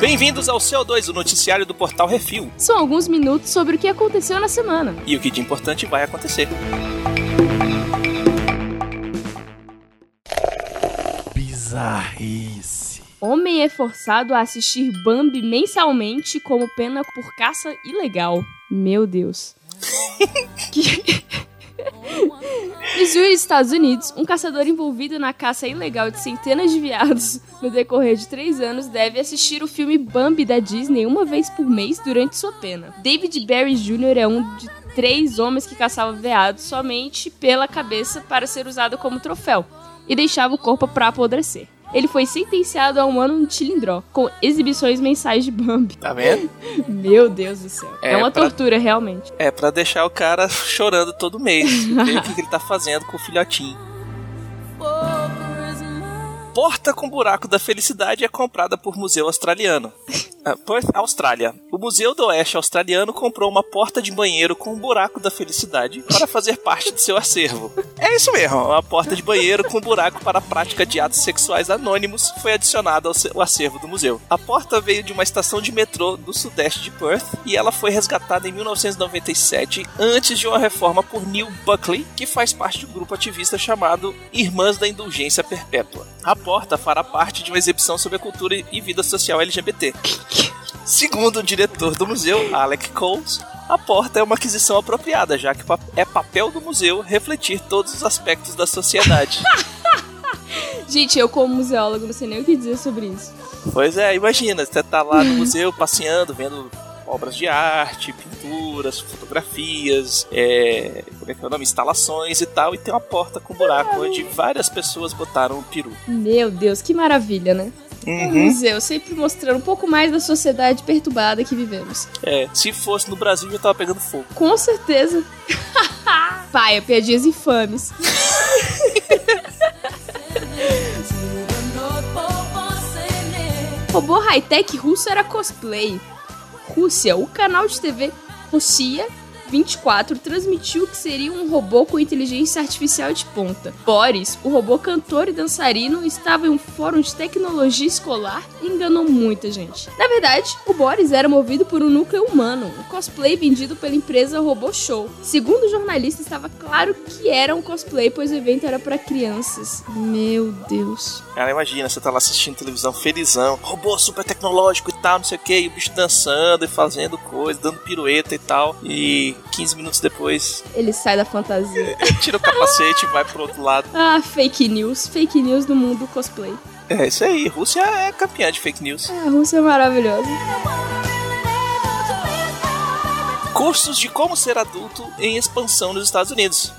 Bem-vindos ao CO2, o noticiário do portal Refil. São alguns minutos sobre o que aconteceu na semana. E o que de importante vai acontecer. Bizarrice. Homem é forçado a assistir Bambi mensalmente como pena por caça ilegal. Meu Deus. que... Missouri, Estados Unidos, um caçador envolvido na caça ilegal de centenas de veados no decorrer de três anos deve assistir o filme Bambi da Disney uma vez por mês durante sua pena. David Barry Jr. é um de três homens que caçava veados somente pela cabeça para ser usado como troféu e deixava o corpo para apodrecer ele foi sentenciado a um ano de cilindró, com exibições mensais de Bambi. Tá vendo? Meu Deus do céu. É, é uma pra... tortura, realmente. É, para deixar o cara chorando todo mês. ver o que ele tá fazendo com o filhotinho. Porta com buraco da felicidade é comprada por museu australiano. Ah, Perth, Austrália. O Museu do Oeste Australiano comprou uma porta de banheiro com um buraco da felicidade para fazer parte do seu acervo. É isso mesmo, uma porta de banheiro com um buraco para a prática de atos sexuais anônimos foi adicionada ao acervo do museu. A porta veio de uma estação de metrô do sudeste de Perth e ela foi resgatada em 1997 antes de uma reforma por Neil Buckley, que faz parte um grupo ativista chamado Irmãs da Indulgência Perpétua. A porta fará parte de uma exibição sobre a cultura e vida social LGBT. Segundo o diretor do museu, Alec Coles, a porta é uma aquisição apropriada, já que é papel do museu refletir todos os aspectos da sociedade. Gente, eu como museólogo não sei nem o que dizer sobre isso. Pois é, imagina, você tá lá no museu passeando, vendo obras de arte, pinturas, fotografias, é, como é que é o nome? Instalações e tal, e tem uma porta com buraco onde várias pessoas botaram o peru. Meu Deus, que maravilha, né? Uhum. Um museu, sempre mostrando um pouco mais da sociedade perturbada que vivemos. É, se fosse no Brasil já tava pegando fogo. Com certeza. Pai, piadinhas infames. Robô high-tech russo era cosplay. Rússia, o canal de TV Rússia 24 transmitiu que seria um robô com inteligência artificial de ponta. Boris, o robô cantor e dançarino, estava em um fórum de tecnologia escolar e enganou muita gente. Na verdade, o Boris era movido por um núcleo humano, um cosplay vendido pela empresa Robô Show. Segundo o jornalista, estava claro que era um cosplay, pois o evento era para crianças. Meu Deus. Cara, imagina, você tá lá assistindo televisão felizão, robô super tecnológico e tal, não sei o que, e o bicho dançando e fazendo coisa, dando pirueta e tal. E 15 minutos depois. Ele sai da fantasia. tira o capacete e vai pro outro lado. Ah, fake news. Fake news do mundo cosplay. É isso aí. Rússia é campeã de fake news. É, a Rússia é maravilhosa. Cursos de como ser adulto em expansão nos Estados Unidos.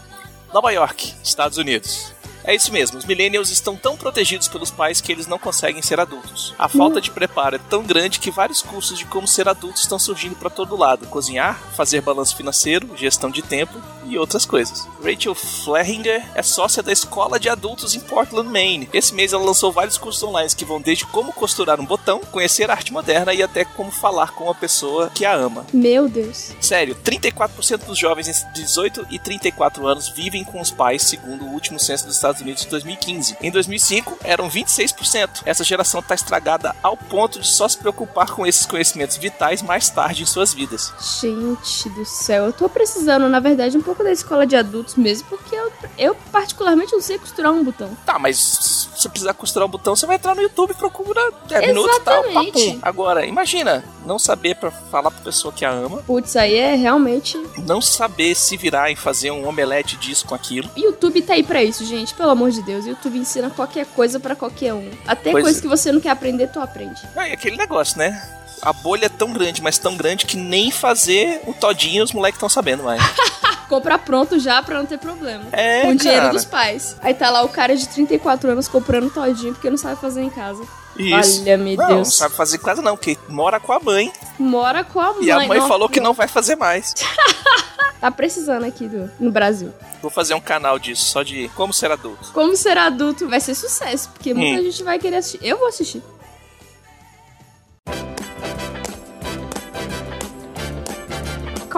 Nova York, Estados Unidos. É isso mesmo, os millennials estão tão protegidos pelos pais que eles não conseguem ser adultos. A falta de preparo é tão grande que vários cursos de como ser adulto estão surgindo para todo lado: cozinhar, fazer balanço financeiro, gestão de tempo e outras coisas. Rachel Fleringer é sócia da Escola de Adultos em Portland, Maine. Esse mês ela lançou vários cursos online que vão desde como costurar um botão, conhecer arte moderna e até como falar com uma pessoa que a ama. Meu Deus. Sério, 34% dos jovens entre 18 e 34 anos vivem com os pais, segundo o último censo dos Estados Unidos de 2015. Em 2005, eram 26%. Essa geração está estragada ao ponto de só se preocupar com esses conhecimentos vitais mais tarde em suas vidas. Gente do céu, eu tô precisando, na verdade, um pouco da escola de adultos mesmo, porque eu, eu particularmente não sei costurar um botão. Tá, mas se você precisar costurar um botão, você vai entrar no YouTube e procura 10 minutos e tal, papum. Agora, imagina, não saber para falar pra pessoa que a ama. Putz, aí é realmente... Não saber se virar em fazer um omelete disso com aquilo. YouTube tá aí pra isso, gente, pelo amor de Deus. YouTube ensina qualquer coisa para qualquer um. Até pois coisa é. que você não quer aprender, tu aprende. É, aquele negócio, né? a bolha é tão grande, mas tão grande que nem fazer o todinho os moleques estão sabendo mais. Comprar pronto já pra não ter problema. É, Com o dinheiro dos pais. Aí tá lá o cara de 34 anos comprando todinho porque não sabe fazer em casa. Isso. Olha, meu não, Deus. Não sabe fazer em casa não, porque mora com a mãe. Mora com a mãe. E a mãe falou que não vai fazer mais. tá precisando aqui do, no Brasil. Vou fazer um canal disso, só de como ser adulto. Como ser adulto vai ser sucesso, porque hum. muita gente vai querer assistir. Eu vou assistir.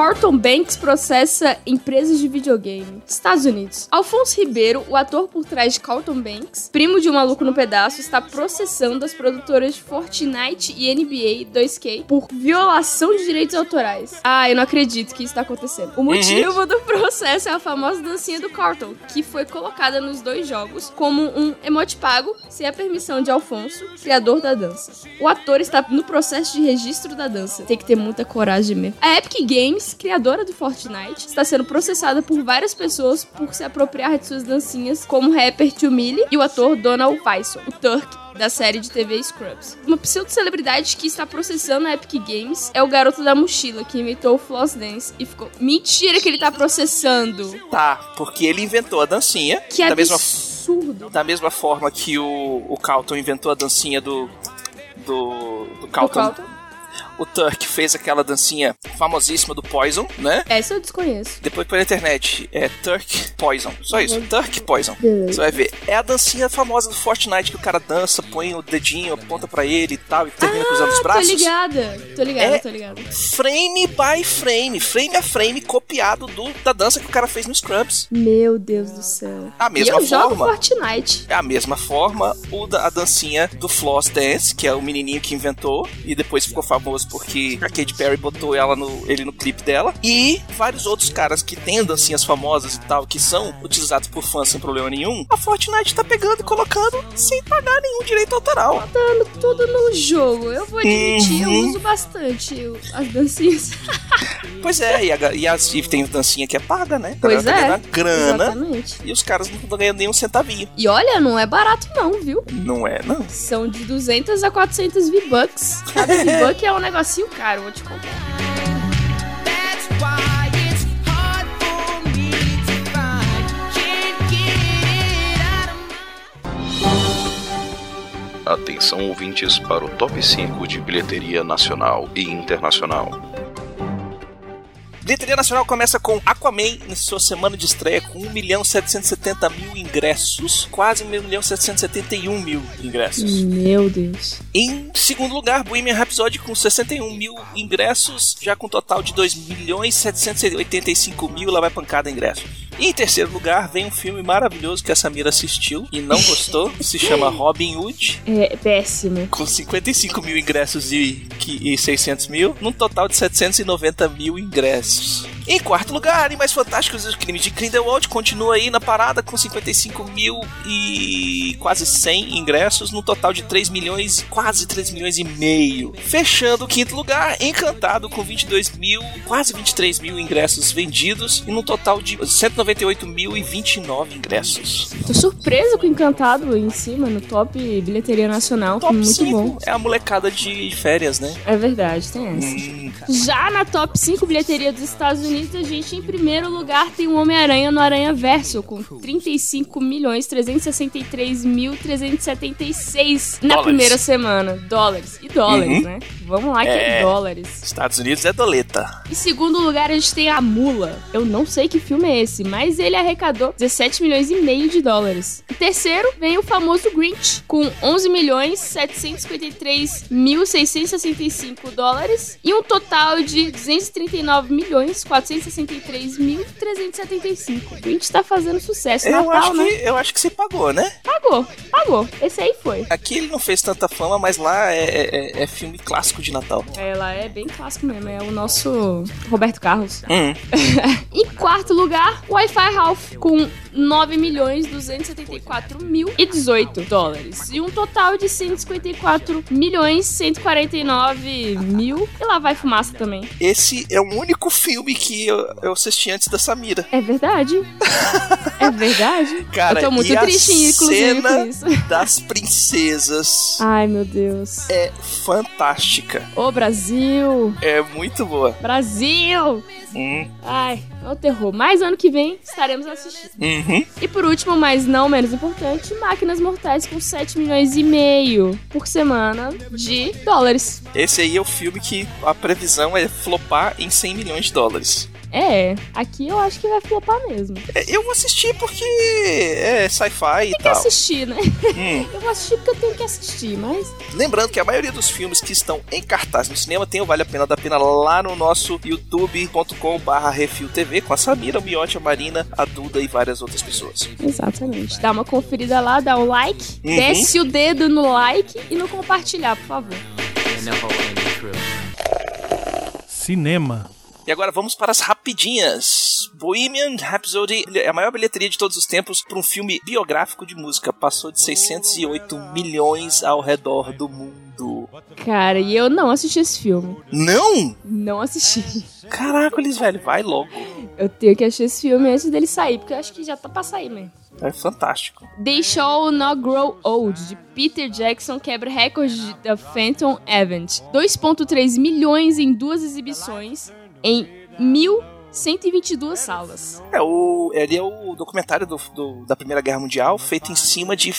Carlton Banks processa empresas de videogame. Estados Unidos. Alfonso Ribeiro, o ator por trás de Carlton Banks, primo de um maluco no pedaço, está processando as produtoras de Fortnite e NBA 2K por violação de direitos autorais. Ah, eu não acredito que isso está acontecendo. O motivo uhum. do processo é a famosa dancinha do Carlton, que foi colocada nos dois jogos como um emote pago, sem a permissão de Alfonso, criador da dança. O ator está no processo de registro da dança. Tem que ter muita coragem mesmo. A Epic Games, criadora do Fortnite, está sendo processada por várias pessoas por se apropriar de suas dancinhas, como o rapper Tio Millie e o ator Donald Faison, o Turk, da série de TV Scrubs. Uma pseudo-celebridade que está processando a Epic Games é o garoto da mochila, que inventou o Floss Dance e ficou... Mentira que ele tá processando! Tá, porque ele inventou a dancinha. Que da absurdo! Mesma, da mesma forma que o, o Calton inventou a dancinha do... Do, do Calton. Do Calton o Turk fez aquela dancinha famosíssima do Poison, né? Essa eu desconheço. Depois pela internet, é Turk Poison. Só isso, uhum. Turk Poison. Beleza. Você vai ver. É a dancinha famosa do Fortnite que o cara dança, põe o dedinho, aponta pra ele e tal, e termina ah, cruzando os braços. Tô ligada, tô ligada, é tô ligada. Frame by frame, frame a frame, copiado do, da dança que o cara fez no Scrubs. Meu Deus do céu. A mesma e eu forma. Jogo Fortnite. É a mesma forma, o da, a dancinha do Floss Dance, que é o menininho que inventou, e depois ficou famoso porque a Katy Perry botou ela no, ele no clipe dela. E vários outros caras que têm dancinhas famosas e tal, que são utilizados por fãs sem problema nenhum. A Fortnite tá pegando e colocando sem pagar nenhum direito autoral. Dando tudo no jogo. Eu vou admitir, uhum. eu uso bastante as dancinhas. pois é, e, a, e, as, e tem dancinha que é paga, né? Pois tá é. grana. Exatamente. E os caras não estão ganhando nenhum centavinho. E olha, não é barato não, viu? Não é, não. São de 200 a 400 V-Bucks. Cada V-Buck é um negocinho caro, vou te contar. Atenção ouvintes para o top 5 de bilheteria nacional e internacional. Bilheteria Nacional começa com Aquaman na sua semana de estreia com 1 milhão 770 mil ingressos, quase 1 milhão 771 mil ingressos. Meu Deus. Em segundo lugar, Bohemian Rhapsody com 61 mil ingressos, já com um total de 2 milhões 785 mil, lá vai pancada ingressos. E em terceiro lugar, vem um filme maravilhoso que a Samira assistiu e não gostou, se chama Robin Hood. É péssimo. Com 55 mil ingressos e, e 600 mil, num total de 790 mil ingressos. Em quarto lugar, Animais Fantásticos e os Crimes de Grindelwald continua aí na parada com 55 mil e quase 100 ingressos, no total de 3 milhões, quase 3 milhões e meio. Fechando o quinto lugar, Encantado com 22 mil, quase 23 mil ingressos vendidos e no total de 198 mil e 29 ingressos. Tô surpreso com Encantado em cima, no top bilheteria nacional, top muito 5 bom. É a molecada de férias, né? É verdade, tem essa. Hum, Já na top 5 bilheteria dos Estados Unidos Unidos, a gente, em primeiro lugar, tem o Homem-Aranha no Aranha Verso, com 35 milhões 363 mil 376 na primeira semana. Dólares. E dólares, uhum. né? Vamos lá, que é, é dólares. Estados Unidos é doleta. Em segundo lugar, a gente tem a Mula. Eu não sei que filme é esse, mas ele arrecadou 17 milhões e meio de dólares. Em terceiro, vem o famoso Grinch, com 11 milhões 753 mil 665 dólares e um total de 239 milhões 463.375. A gente tá fazendo sucesso eu Natal, acho né? Que, eu acho que você pagou, né? Pagou, pagou. Esse aí foi. Aqui ele não fez tanta fama, mas lá é, é, é filme clássico de Natal. É, lá é bem clássico mesmo. É o nosso Roberto Carlos. Hum. em quarto lugar, Wi-Fi Ralph, com 9 milhões 274 mil e 18 dólares. E um total de 154 milhões 149 mil. E lá vai fumaça também. Esse é o único filme que eu, eu assisti antes da Samira. É verdade. é verdade. Cara, eu tô muito triste, inclusive, com isso. das princesas. Ai, meu Deus. É fantástica. Ô, Brasil. É muito boa. Brasil. Hum. Ai, é o terror. Mais ano que vem estaremos assistindo. Uhum. E por último, mas não menos importante, Máquinas Mortais com 7 milhões e meio por semana de dólares. Esse aí é o filme que a previsão é flopar em 100 milhões de dólares. É, aqui eu acho que vai flopar mesmo. É, eu vou assistir porque é sci-fi e Tem que tal. assistir, né? Hum. Eu vou assistir porque eu tenho que assistir, mas. Lembrando que a maioria dos filmes que estão em cartaz no cinema tem o Vale a Pena da Pena lá no nosso youtube.com barra refiltv com a Samira, o Miotti, a Marina, a Duda e várias outras pessoas. Exatamente. Dá uma conferida lá, dá um like, Uhum. desce o dedo no like e no compartilhar, por favor. Cinema. E agora vamos para as rapidinhas. Bohemian Rhapsody é a maior bilheteria de todos os tempos para um filme biográfico de música. Passou de 608 milhões ao redor do mundo. Cara, e eu não assisti esse filme. Não? Não assisti. Caracoles, velho, vai logo. Eu tenho que assistir esse filme antes dele sair, porque eu acho que já tá pra sair mesmo. É fantástico. They Shall Not Grow Old, de Peter Jackson, quebra recorde da Phantom Event. 2,3 milhões em duas exibições em 1.122 salas. É, o, ele é o documentário do, do- da Primeira Guerra Mundial feito em cima de,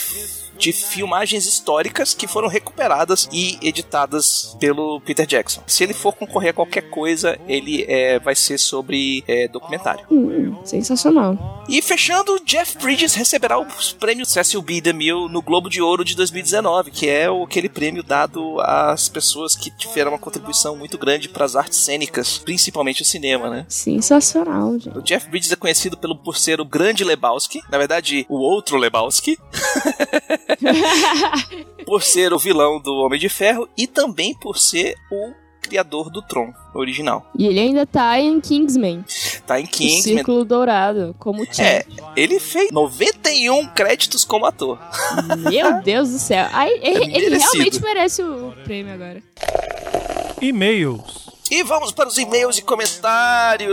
de filmagens históricas que foram recuperadas e editadas pelo Peter Jackson. Se ele for concorrer a qualquer coisa, ele é, vai ser sobre é, documentário. Hum, sensacional. E fechando, Jeff Bridges receberá os prêmios Cecil B. DeMille no Globo de Ouro de 2019, que é o- aquele prêmio dado às pessoas que tiveram uma contribuição muito grande para as artes cênicas, principalmente o cinema, né? Sensacional, gente. O Jeff Bridges é conhecido pelo, por ser o grande Lebowski, na verdade, o outro Lebowski, por ser o vilão do Homem de Ferro e também por ser o criador do Tron original. E ele ainda tá em Kingsman, Tá em o Kingsman. Círculo Dourado, como Champ. É, ele fez 91 créditos como ator. Meu Deus do céu. Aí, ele, ele merecido. realmente merece o prêmio agora. E-mails. E vamos para os e-mails e comentários.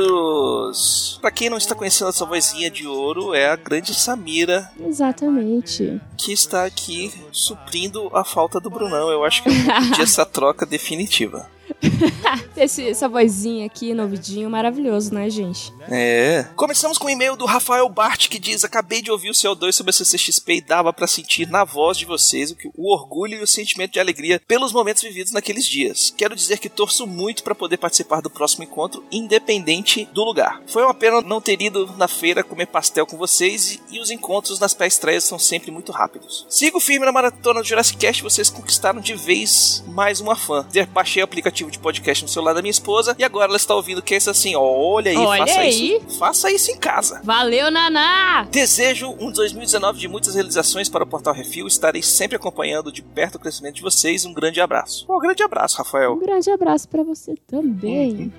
Pra quem não está conhecendo essa vozinha de ouro, é a grande Samira Exatamente. que está aqui suprindo a falta do Brunão. Eu acho que eu vou pedir essa troca definitiva. Esse, essa vozinha aqui no ouvidinho, maravilhoso, né, gente? É. Começamos com o e-mail do Rafael Bart que diz: Acabei de ouvir o CO2 sobre a CCXP e dava pra sentir na voz de vocês o, que, o orgulho e o sentimento de alegria pelos momentos vividos naqueles dias. Quero dizer que torço muito pra poder participar do próximo encontro, independente do lugar. Foi uma pena não ter ido na feira comer pastel com vocês e, e os encontros nas pré-estreias são sempre muito rápidos. Sigo firme na maratona do Jurassic Cast, vocês conquistaram de vez mais uma fã. Baixei o aplicativo de podcast no celular da minha esposa e agora ela está ouvindo que é isso assim: olha aí, Olha faça aí. isso. Faça isso em casa. Valeu, Naná! Desejo um 2019 de muitas realizações para o Portal Refil. Estarei sempre acompanhando de perto o crescimento de vocês. Um grande abraço. Um grande abraço, Um Rafael. grande abraço pra você também.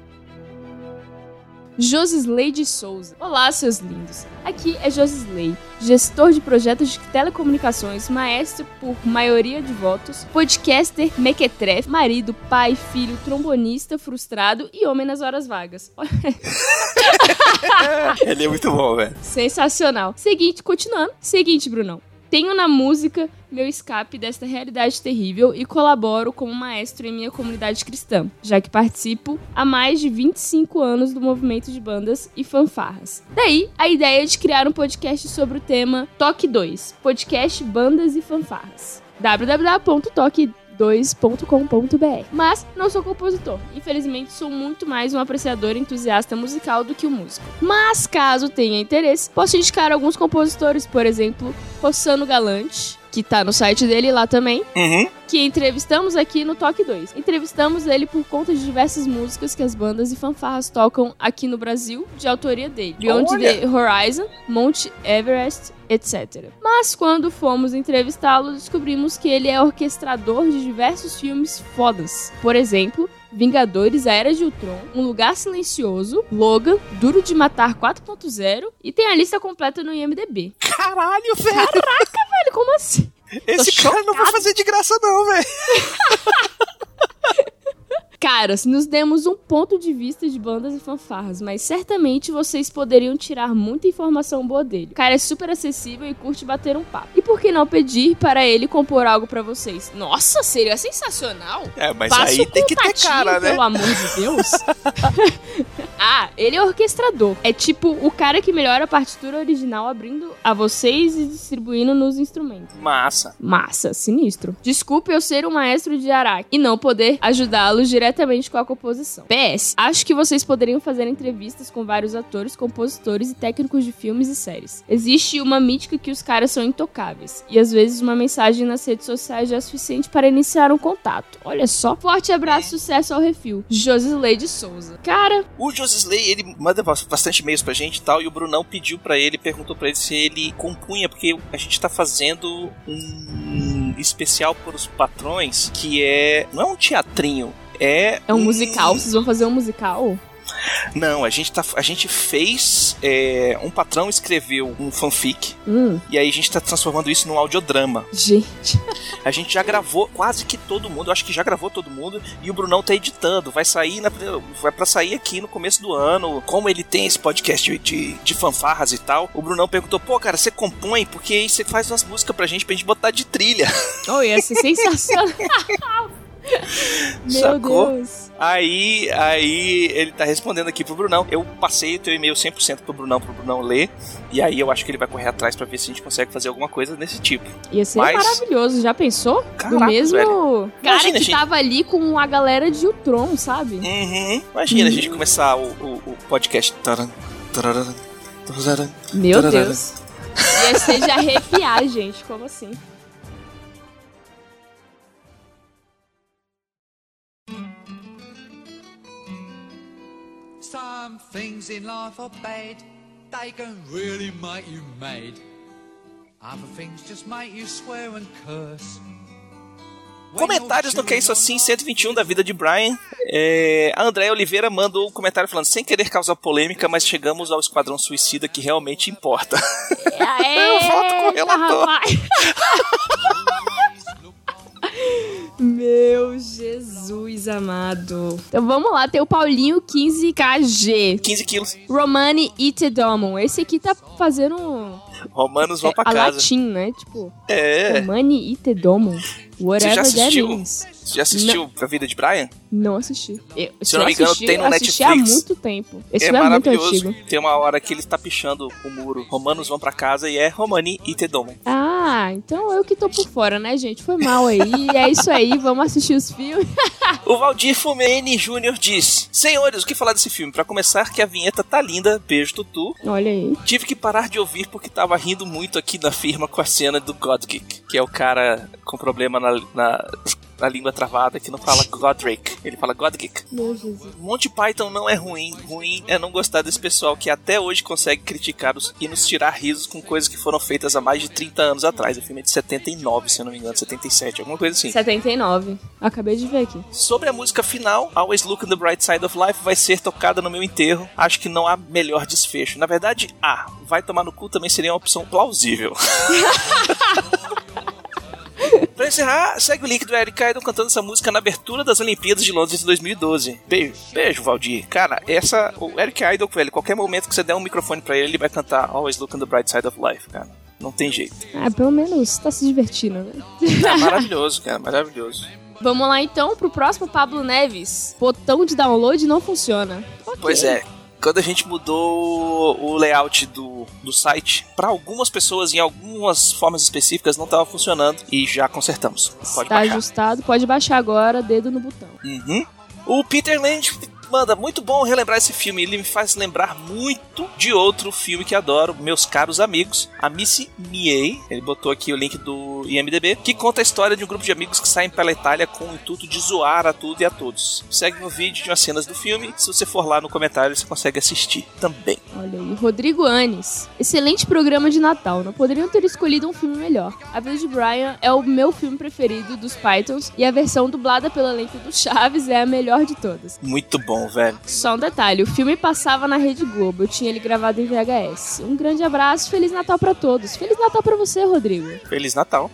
Josisley de Souza. Olá, seus lindos. Aqui é Josisley, gestor de projetos de telecomunicações, maestro por maioria de votos, podcaster, mequetrefe, marido, pai, filho, trombonista, frustrado e homem nas horas vagas. Ele é muito bom, velho. Sensacional. Seguinte, continuando. Seguinte, Brunão. Tenho na música meu escape desta realidade terrível e colaboro como maestro em minha comunidade cristã, já que participo há mais de 25 anos do movimento de bandas e fanfarras. Daí, a ideia de criar um podcast sobre o tema Toque 2, podcast Bandas e Fanfarras. www.toque 2.com.br. Mas não sou compositor. Infelizmente, sou muito mais um apreciador entusiasta musical do que o músico. Mas, caso tenha interesse, posso indicar alguns compositores, por exemplo, Rossano Galante, que tá no site dele lá também, Uhum. que entrevistamos aqui no Toque 2. Entrevistamos ele por conta de diversas músicas que as bandas e fanfarras tocam aqui no Brasil, de autoria dele. Beyond Olha! the Horizon, Mount Everest, etc. Mas quando fomos entrevistá-lo, descobrimos que ele é orquestrador de diversos filmes fodas. Por exemplo, Vingadores, A Era de Ultron, Um Lugar Silencioso, Logan, Duro de Matar 4.0 e tem a lista completa no IMDB. Caralho, velho. Velho, como assim? Esse tô cara não vai fazer de graça, não, velho. Caras, nos demos um ponto de vista de bandas e fanfarras, mas certamente vocês poderiam tirar muita informação boa dele. O cara é super acessível e curte bater um papo. E por que não pedir para ele compor algo pra vocês? Nossa, seria sensacional! É, mas Passa aí tem que ter cara, né? Pelo amor de Deus. Ah, ele é orquestrador. É tipo o cara que melhora a partitura original abrindo a vocês e distribuindo nos instrumentos. Massa. Massa, sinistro. Desculpe eu ser um maestro de Araque e não poder ajudá-los diretamente com a composição. PS, acho que vocês poderiam fazer entrevistas com vários atores, compositores e técnicos de filmes e séries. Existe uma mítica que os caras são intocáveis, e às vezes uma mensagem nas redes sociais já é suficiente para iniciar um contato. Olha só. Forte abraço, sucesso ao refil. Josisley de Souza. Cara, O Josisley, ele manda bastante e-mails pra gente e tal, e o Brunão pediu pra ele, perguntou pra ele se ele compunha, porque a gente tá fazendo um especial para os patrões, que é. Não é um teatrinho. É, é um musical. Vocês vão fazer um musical? Não, a gente, tá, a gente fez. É, um patrão escreveu um fanfic. Hum, E aí a gente tá transformando isso num audiodrama. gente. A gente já gravou quase que todo mundo, acho que já gravou todo mundo, e o Brunão tá editando. Vai sair na, vai pra sair aqui no começo do ano. Como ele tem esse podcast de, de fanfarras e tal, o Brunão perguntou: pô, cara, você compõe? Porque aí você faz umas músicas pra gente pra gente botar de trilha. Oh, ia ser sensacional. Meu Sacou? Deus. Aí, aí ele tá respondendo aqui pro Brunão. Eu passei o teu e-mail 100% pro Brunão, pro Brunão ler. E aí eu acho que ele vai correr atrás pra ver se a gente consegue fazer alguma coisa desse tipo. Ia ser Mas- maravilhoso, já pensou? Caraca, Do mesmo velho. cara Imagina, que gente. tava ali com a galera de Ultron, sabe? Uhum. Imagina a gente começar o, o, o podcast. Taran, tararam, tararam. Meu. Deus. Ia ser de arrepiar, gente. Como assim? Some things in life are bad, they can really make you mad. Other things just make you swear and curse. Comentários no you're Que É Isso Assim on 121 da vida de Brian. É, a Andréia Oliveira mandou um comentário falando, sem querer causar polêmica, mas chegamos ao Esquadrão Suicida que realmente importa. É, Eu volto com o relator. Meu Jesus amado. Então vamos lá, tem o Paulinho 15KG. 15 quilos. Romani Itedomon. Esse aqui tá fazendo Romanos vão é, pra a casa. latim, né? Tipo, É. Romani Itedomon. Whatever that assistiu? means. Você já assistiu A Vida de Brian? Não assisti. Eu, Se eu não me engano, assisti, tem no Netflix. há muito tempo. Esse é é muito maravilhoso. antigo. Tem uma hora que ele está pichando o muro. Romanos vão pra casa e é Romani e Tedomon. Ah, então eu que tô por fora, né, gente? Foi mal aí. é isso aí, vamos assistir os filmes. O Valdir Fumene Jr. diz: Senhores, o que falar desse filme? Pra começar, que a vinheta tá linda. Beijo, Tutu. Olha aí. Tive que parar de ouvir porque tava rindo muito aqui na firma com a cena do Godgeek, que é o cara com problema na, na, na língua travada que não fala Godric, ele fala Jesus. Monty Python não é ruim, ruim é não gostar desse pessoal que até hoje consegue criticar os, e nos tirar risos com coisas que foram feitas há mais de 30 anos atrás. O filme é de 79, se eu não me engano, 77, alguma coisa assim. 79. Acabei de ver aqui. Sobre a música final, Always Look on the Bright Side of Life vai ser tocada no meu enterro. Acho que não há melhor desfecho. Na verdade, há. Vai tomar no cu também seria uma opção plausível. Pra encerrar, segue o link do Eric Idle cantando essa música na abertura das Olimpíadas de Londres de 2012. Beijo, beijo, Valdir. Cara, essa. O Eric Idle, velho, qualquer momento que você der um microfone pra ele, ele vai cantar Always Look on the Bright Side of Life, cara. Não tem jeito. Ah, pelo menos tá se divertindo, né? É maravilhoso, cara, maravilhoso. Vamos lá então pro próximo Pablo Neves. Botão de download não funciona. Ok. Pois é. Quando a gente mudou o layout do, do site, para algumas pessoas, em algumas formas específicas, não estava funcionando e já consertamos. Pode tá baixar. ajustado, pode baixar agora, dedo no botão. Uhum. O Peter Land manda, muito bom relembrar esse filme. Ele me faz lembrar muito de outro filme que adoro, meus caros amigos, a Missy Miei. Ele botou aqui o link do IMDB, que conta a história de um grupo de amigos que saem pela Itália com o intuito de zoar a tudo e a todos. Segue no vídeo de umas cenas do filme. Se você for lá no comentário, você consegue assistir também. Olha aí, Rodrigo Anes. Excelente programa de Natal. Não poderiam ter escolhido um filme melhor. A Vida de Brian é o meu filme preferido dos Pythons e a versão dublada pela lente do Chaves é a melhor de todas. Muito bom, velho. Só um detalhe, o filme passava na Rede Globo. Eu tinha ele gravado em VHS. Um grande abraço, Feliz Natal pra todos. Feliz Natal pra você, Rodrigo. Feliz Natal.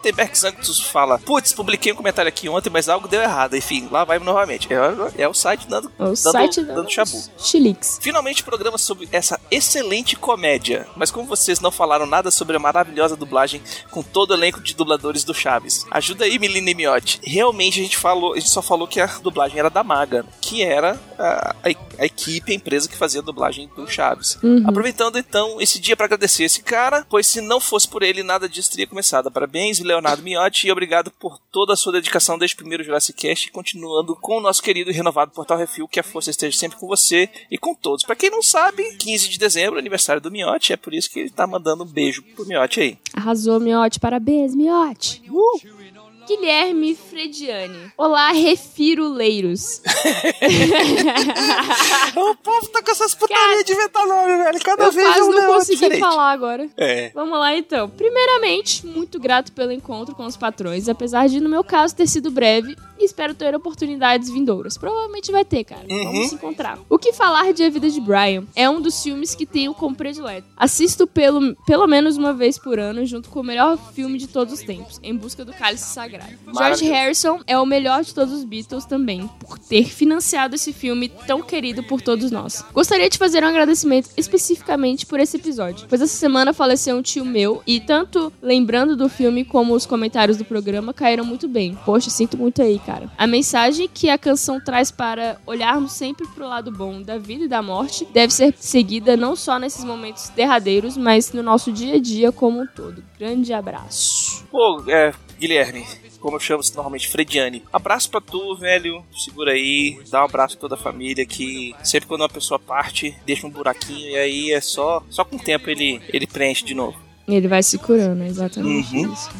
Gutenberg Sanctus fala: Putz, publiquei um comentário aqui ontem, mas algo deu errado. Enfim, lá vai novamente. É, é o site dando, O dando, site dando chabu. Chilix. Finalmente, programa sobre essa excelente comédia. Mas como vocês não falaram nada sobre a maravilhosa dublagem com todo o elenco de dubladores do Chaves, ajuda aí, Melina e Miotti. Realmente a gente falou, a gente só falou que a dublagem era da Maga, que era a, a, a equipe, a empresa que fazia a dublagem do Chaves. Aproveitando então esse dia para agradecer esse cara, pois se não fosse por ele, nada disso teria começado. Parabéns, Leonardo Miotti, e obrigado por toda a sua dedicação desde o primeiro Jurassic Cast, continuando com o nosso querido e renovado Portal Refil, que a força esteja sempre com você e com todos. Pra quem não sabe, 15 de dezembro, aniversário do Miotti, é por isso que ele tá mandando um beijo pro Miotti aí. Arrasou, Miote. Parabéns, Miote. Uh! Guilherme Frediani. Olá, refiruleiros. o povo tá com essas putarias de inventar nome, velho. Cada Eu vez quase um não consegui diferente. falar agora. É. Vamos lá então. Primeiramente, muito grato pelo encontro com os patrões, apesar de, no meu caso, ter sido breve e espero ter oportunidades vindouras. Provavelmente vai ter, cara. Uhum. Vamos se encontrar. O que falar de A Vida de Brian? É um dos filmes que tenho como predileto. Assisto pelo, pelo menos uma vez por ano, junto com o melhor filme de todos os tempos, Em Busca do Cálice Sagrado. George. Harrison é o melhor de todos os Beatles também, por ter financiado esse filme tão querido por todos nós. Gostaria de fazer um agradecimento especificamente por esse episódio, pois essa semana faleceu um tio meu e tanto lembrando do filme como os comentários do programa caíram muito bem. Poxa, sinto muito aí, cara. A mensagem que a canção traz para olharmos sempre pro lado bom da vida e da morte deve ser seguida não só nesses momentos derradeiros, mas no nosso dia a dia como um todo. Grande abraço. Pô, é, Guilherme, como eu chamo normalmente, Frediani. Abraço pra tu, velho. Segura aí. Dá um abraço pra toda a família que sempre quando uma pessoa parte, deixa um buraquinho e aí é só só com o tempo ele ele preenche de novo. Ele vai se curando, exatamente Uhum. isso.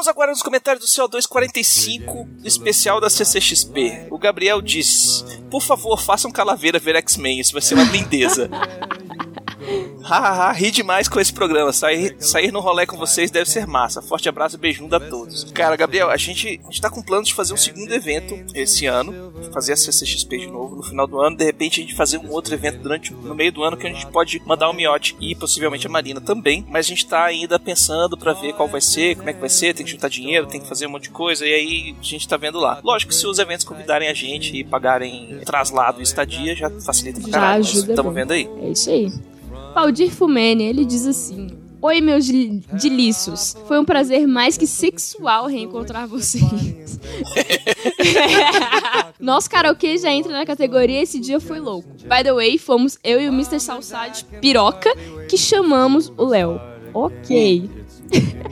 Vamos agora nos comentários do CO245 do especial da CCXP. O Gabriel diz: Por favor, façam Calaveira ver X-Men, isso vai ser uma lindeza. Hahaha, ri demais com esse programa. Sair, sair no rolê com vocês deve ser massa. Forte abraço e beijunda a todos. Cara, Gabriel, a gente, a gente tá com planos de fazer um segundo evento esse ano. Fazer a CCXP de novo no final do ano. De repente a gente fazer um outro evento durante no meio do ano que a gente pode mandar o Miote e possivelmente a Marina também. Mas a gente tá ainda pensando pra ver qual vai ser, como é que vai ser. Tem que juntar dinheiro, tem que fazer um monte de coisa. E aí a gente tá vendo lá. Lógico que se os eventos convidarem a gente e pagarem traslado e estadia, já facilita pra Já caralho. ajuda Estamos vendo aí. É isso aí. Valdir Fumene, ele diz assim: Oi, meus diliços. Foi um prazer mais que sexual reencontrar vocês. Nosso karaokê já entra na categoria Esse Dia Foi Louco. By the way, fomos eu e o Mr. Salsade Piroca que chamamos o Léo. Ok.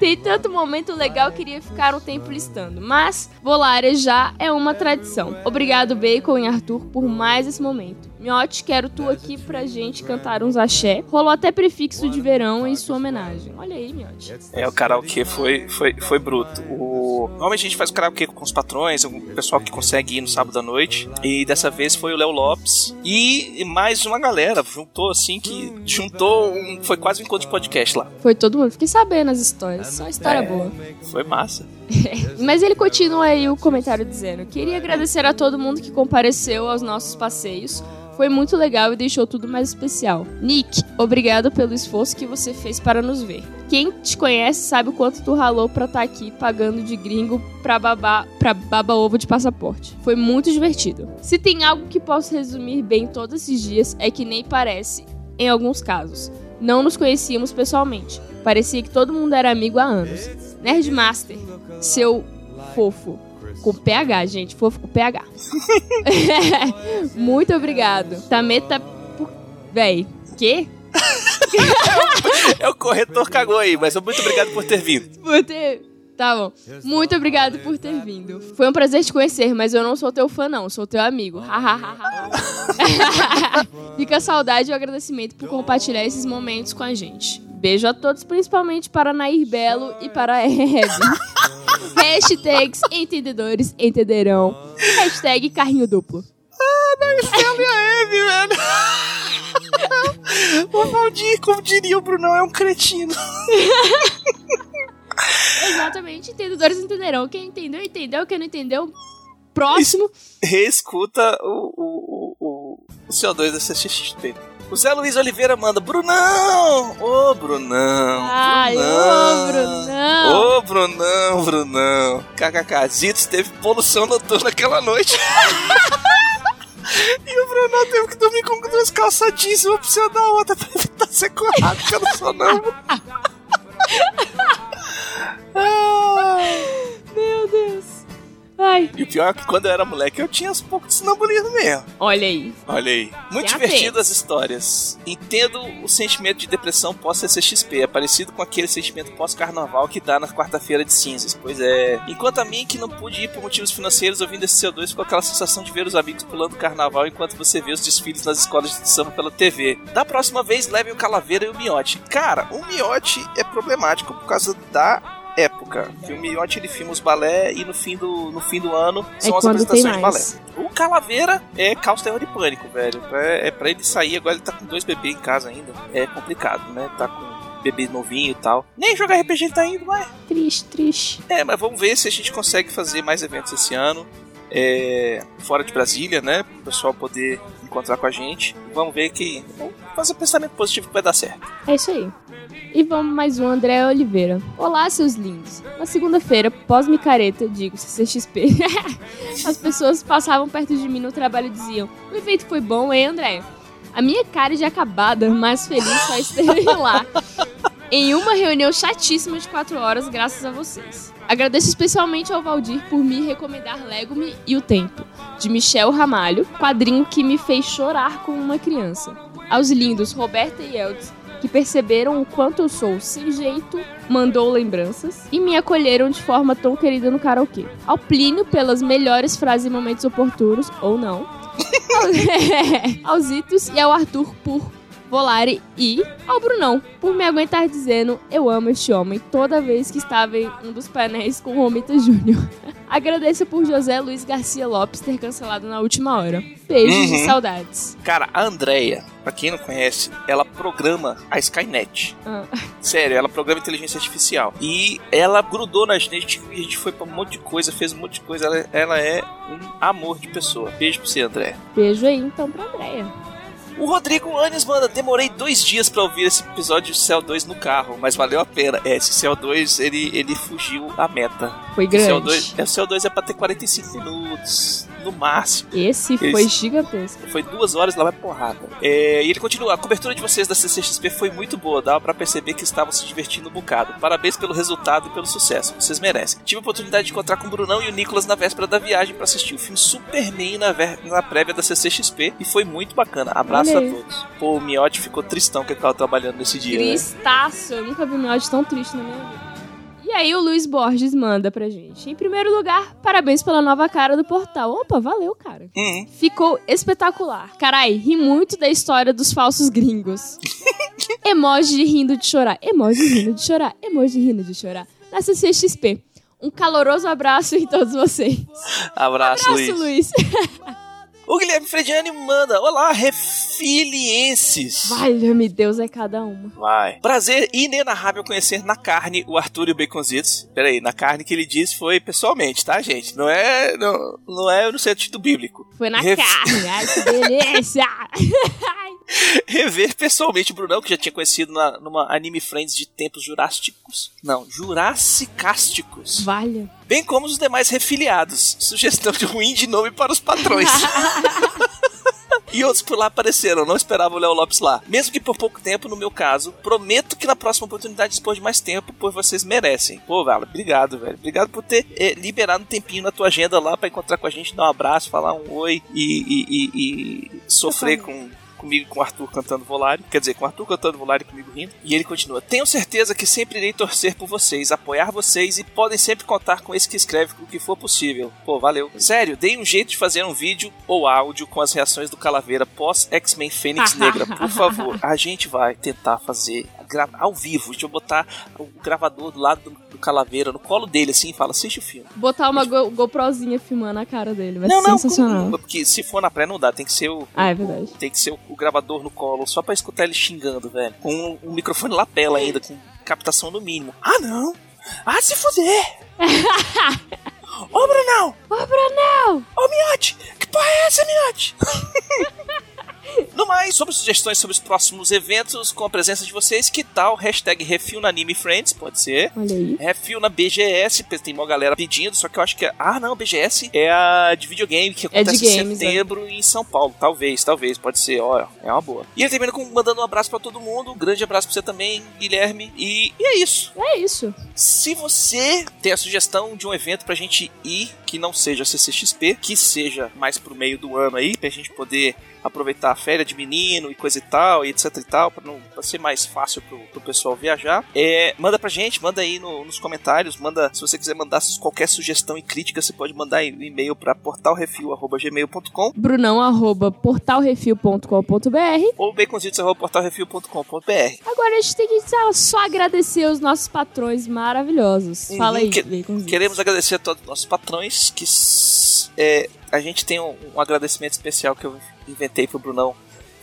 Tem tanto momento legal, queria ficar um tempo listando. Mas Volária já é uma tradição. Obrigado, Bacon e Arthur, por mais esse momento. Miote, quero tu aqui pra gente cantar uns axé. Rolou até prefixo de verão em sua homenagem. Olha aí, Miote. É, o karaokê foi, foi, foi bruto. O... Normalmente a gente faz o karaokê com os patrões, o pessoal que consegue ir no sábado à noite. E dessa vez foi o Léo Lopes. E mais uma galera. Juntou assim que. Juntou um. Foi quase um encontro de podcast lá. Foi todo mundo. Fiquei sabendo as histórias. Só história É. boa. Foi massa. Mas ele continua aí o comentário dizendo: Queria agradecer a todo mundo que compareceu aos nossos passeios. Foi muito legal e deixou tudo mais especial. Nick, obrigado pelo esforço que você fez para nos ver. Quem te conhece sabe o quanto tu ralou pra estar aqui pagando de gringo pra pra baba ovo de passaporte. Foi muito divertido. Se tem algo que posso resumir bem todos esses dias é que nem parece em alguns casos. Não nos conhecíamos pessoalmente. Parecia que todo mundo era amigo há anos. Nerdmaster, seu fofo. Com PH, gente. Fofo com PH. Muito obrigado. Tameta. Véi. Quê? É o corretor cagou aí, mas muito obrigado por ter vindo. Por ter Tá bom. Muito obrigado por ter vindo. Foi um prazer te conhecer, mas eu não sou teu fã, não. Sou teu amigo. Fica a saudade e o agradecimento por compartilhar esses momentos com a gente. Beijo a todos, principalmente para Nair Belo e para a Hebe. Hashtags entendedores entenderão. Hashtag carrinho duplo. Marcelo e a Eve, velho. o Valdir, como diria o Brunão, é um cretino. Exatamente, entendedores entenderão. Quem entendeu, entendeu. Quem não entendeu, próximo. Reescuta o, o, o, o CO2 da CXP. O Zé Luiz Oliveira manda, Brunão! Ô, Brunão! Ai, Brunão. ô, Brunão! Ô, Brunão, Brunão! KKK, Zitos teve poluição noturna aquela noite. e o Brunão teve que dormir com duas calças jeans, uma por cima da outra, pra evitar ser corrado pelo sonâmbulo. Meu Deus. Ai, E o pior é que quando eu era moleque eu tinha uns poucos de sonambulismo mesmo. olha aí. Olha aí. Muito Já divertido as histórias. Entendo o sentimento de depressão pós-CCXP. É parecido com aquele sentimento pós-carnaval que dá na quarta-feira de cinzas. Pois é. Enquanto a mim, que não pude ir por motivos financeiros, ouvindo esse CO2, ficou aquela sensação de ver os amigos pulando carnaval enquanto você vê os desfiles nas escolas de samba pela TV. Da próxima vez, levem o Calaveira e o Miote. Cara, o Miote é problemático por causa da época. Que o Miote ele filma os balé e no fim do, no fim do ano são as É tem apresentações de balé. O Calaveira é caos, terror e pânico, velho. É, é pra ele sair, agora ele tá com dois bebês em casa ainda. É complicado, né? Tá com bebê novinho e tal. Nem jogar RPG ele tá indo, mas. Triste, triste. É, mas vamos ver se a gente consegue fazer mais eventos esse ano. É, fora de Brasília, né? Para o pessoal poder encontrar com a gente. Vamos ver que. Vamos fazer pensamento positivo que vai dar certo. É isso aí. E vamos mais um, André Oliveira. Olá, seus lindos. Na segunda-feira, pós-micareta, digo CCXP, as pessoas passavam perto de mim no trabalho e diziam: O evento foi bom, hein, André? A minha cara de acabada, mas feliz, só esteve lá. Em uma reunião chatíssima de quatro horas, graças a vocês. Agradeço especialmente ao Valdir por me recomendar Legome e o Tempo, de Michel Ramalho, quadrinho que me fez chorar como uma criança. Aos lindos Roberta e Eldes, que perceberam o quanto eu sou sem jeito, mandou lembranças e me acolheram de forma tão querida no karaokê. Ao Plínio pelas melhores frases e momentos oportunos, ou não. Aos Itos e ao Arthur por Volare e ao Brunão por me aguentar dizendo eu amo este homem toda vez que estava em um dos painéis com o Romita Júnior. Agradeço por José Luiz Garcia Lopes ter cancelado na última hora. Beijos e Uhum. saudades. Cara, a Andrea, pra quem não conhece, ela programa a Skynet. Ah, Sério, ela programa inteligência artificial. E ela grudou na gente e a gente foi pra um monte de coisa, fez um monte de coisa. Ela, ela é um amor de pessoa. Beijo pra você, André. beijo aí então pra Andréia. O Rodrigo Anes manda, demorei dois dias pra ouvir esse episódio de Cell 2 no carro, mas valeu a pena. É, esse Cell 2, ele, ele fugiu a meta. Foi O grande. 2, é, o Cell 2 é pra ter 45 minutos, no máximo. Esse foi gigantesco. Foi duas horas, lá vai porrada. É, e ele continua, a cobertura de vocês da CCXP foi muito boa, dava pra perceber que estavam se divertindo um bocado. Parabéns pelo resultado e pelo sucesso, vocês merecem. Tive a oportunidade de encontrar com o Brunão e o Nicolas na véspera da viagem pra assistir o filme Superman na, ver- na prévia da CCXP e foi muito bacana. Abraço a todos. Pô, o Miotti ficou tristão que ele tava trabalhando nesse dia. né? Tristaço. Eu nunca vi um áudio tão triste na minha vida. E aí o Luiz Borges manda pra gente. Em primeiro lugar, parabéns pela nova cara do portal. Opa, valeu, cara. Uhum. Ficou espetacular. Carai, ri muito da história dos falsos gringos. emoji de rindo de chorar. Emoji rindo de chorar. Emoji rindo de chorar. Na CCXP. Um caloroso abraço em todos vocês. Abraço, Abraço, Luiz. Luiz. O Guilherme Frediani manda: Olá, refilienses. Valha-me Deus, é cada uma. Vai. Prazer inenarrável conhecer na carne o Arthur e o Baconzitos. Pera aí, na carne que ele disse foi pessoalmente, tá, gente? Não é, não, não é no sentido bíblico. Foi na Ref- carne. Ai, que delícia. Rever pessoalmente o Brunão, que já tinha conhecido na, numa Anime Friends de tempos jurássicos. Não, jurassicásticos. Valha. Bem como os demais refiliados. Sugestão de ruim de nome para os patrões. E outros por lá apareceram, não esperava o Léo Lopes lá. Mesmo que por pouco tempo, no meu caso, prometo que na próxima oportunidade dispor de mais tempo, pois vocês merecem. Pô, Vala, obrigado, velho. Obrigado por ter eh, liberado um tempinho na tua agenda lá pra encontrar com a gente, dar um abraço, falar um oi e, e- e- e sofrer com, comigo e com o Arthur cantando Volare. Quer dizer, com o Arthur cantando Volare e comigo rindo. E ele continua: Tenho certeza que sempre irei torcer por vocês, apoiar vocês e podem sempre contar com esse que escreve o que for possível. Pô, valeu. Sério, dei um jeito de fazer um vídeo ou áudio com as reações do Calaveira pós X-Men Fênix Negra. Por favor, a gente vai tentar fazer ao vivo. Deixa eu botar o gravador do lado do, do Calaveira no colo dele assim e fala: Assiste o filme. Botar uma Go- GoProzinha filmando a cara dele. Vai não, ser não, sensacional. com- porque se for na praia não dá, tem que ser o. Ah, é verdade. Tem que ser o, o gravador no colo, só pra escutar ele xingando, velho. Com um, microfone lapela ainda, com captação no mínimo. Ah, não! Ah, se fuder! Ô, Brunão! Ô, Brunão! Ô, Miote! Que porra é essa, Miote? No mais, sobre sugestões sobre os próximos eventos com a presença de vocês, que tal hashtag Refil na Anime Friends? Pode ser. Olha aí. Refil na BGS, tem uma galera pedindo, só que eu acho que é. Ah, não, BGS é a de videogame que É acontece em games, setembro em São Paulo. Talvez, talvez, pode ser, ó, é uma boa. E ele termina com mandando um abraço pra todo mundo, um grande abraço pra você também, Guilherme. E, e é isso. É isso. Se você tem a sugestão de um evento pra gente ir, que não seja CCXP, que seja mais pro meio do ano aí, pra gente poder aproveitar a férias de menino e coisa e tal, e etc e tal, pra, não, pra ser mais fácil pro, pro pessoal viajar, é, manda pra gente, manda aí no- nos comentários, manda, se você quiser mandar qualquer sugestão e crítica, você pode mandar e- e-mail pra portalrefil.gmail.com Brunão, arroba portalrefil.com.br. ou baconzitos.portalrefil.com.br. Agora a gente tem que só- agradecer os nossos patrões maravilhosos. Fala aí, Uhum, que- Baconzitos. Queremos agradecer a todos os nossos patrões, que é, a gente tem um, um agradecimento especial que eu inventei pro Brunão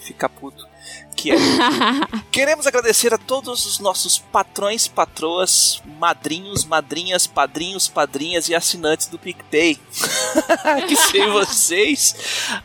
ficar puto. Que é, queremos agradecer a todos os nossos patrões, patroas, madrinhos, madrinhas, padrinhos, padrinhas e assinantes do PicPay. que sem vocês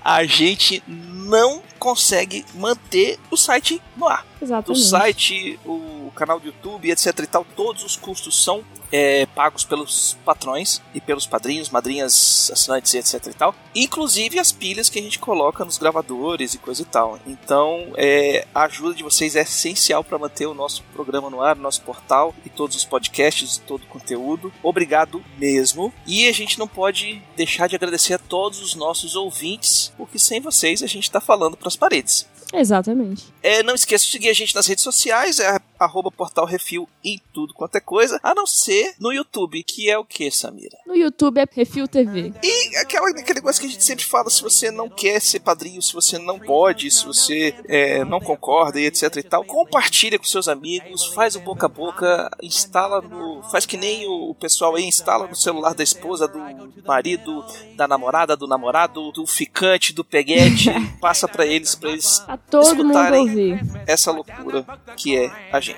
a gente não consegue manter o site no ar o Exatamente. site, o canal do YouTube, etc e tal, todos os custos são é, pagos pelos patrões e pelos padrinhos, madrinhas, assinantes, etc e tal. Inclusive as pilhas que a gente coloca nos gravadores e coisa e tal. Então, é, a ajuda de vocês é essencial para manter o nosso programa no ar, o nosso portal e todos os podcasts e todo o conteúdo. Obrigado mesmo. E a gente não pode deixar de agradecer a todos os nossos ouvintes, porque sem vocês a gente está falando para as paredes. Exatamente. É, não esqueça de seguir a gente nas redes sociais, é arroba Portal Refil em tudo quanto é coisa, a não ser no YouTube, que é o que, Samira? No YouTube é Refil TV. E aquela, aquele negócio que a gente sempre fala, se você não quer ser padrinho, se você não pode, se você é, não concorda e etc e tal, compartilha com seus amigos, faz o boca a boca, instala no... faz que nem o pessoal aí, instala no celular da esposa, do marido, da namorada, do namorado, do ficante, do peguete, passa pra eles, pra eles Pra todo mundo escutarem ouvir. essa loucura que é a gente.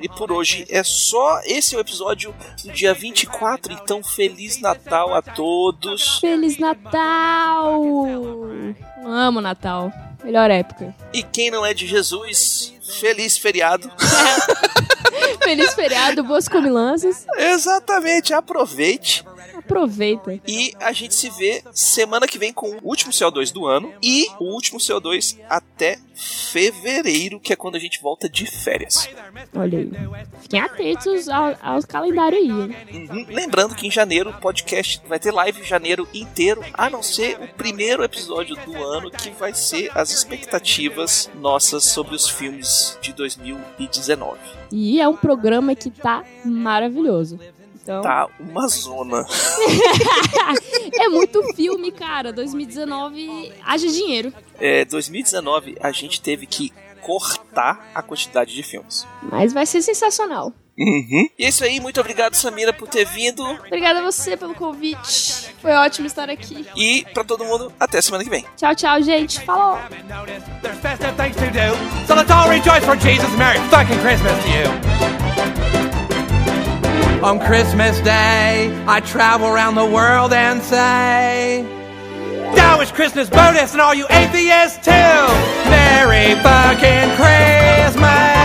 E por hoje é só. Esse é o episódio do dia 24, então Feliz Natal a todos. Feliz Natal! Amo Natal. Melhor época. E quem não é de Jesus, feliz feriado. Feliz feriado, boas comilanças. Exatamente, aproveite. Aproveita. E a gente se vê semana que vem com o último CO2 do ano e o último CO2 até fevereiro, que é quando a gente volta de férias. Olha aí. Fiquem atentos ao, ao calendário aí. Uhum. Lembrando que em janeiro o podcast vai ter live janeiro inteiro, a não ser o primeiro episódio do ano, que vai ser as expectativas nossas sobre os filmes de 2019. E é um programa que tá maravilhoso. Então, Tá uma zona. é muito filme, cara. 2019 haja dinheiro. É, 2019 a gente teve que cortar a quantidade de filmes. Mas vai ser sensacional. Uhum. E é isso aí, muito obrigado Samira por ter vindo Obrigada a você pelo convite. Foi ótimo estar aqui. e pra todo mundo até semana que vem. Tchau, tchau, gente. Falou! On Christmas Day, I travel around the world and say, Now it's Christmas bonus and all you atheists too. Merry fucking Christmas.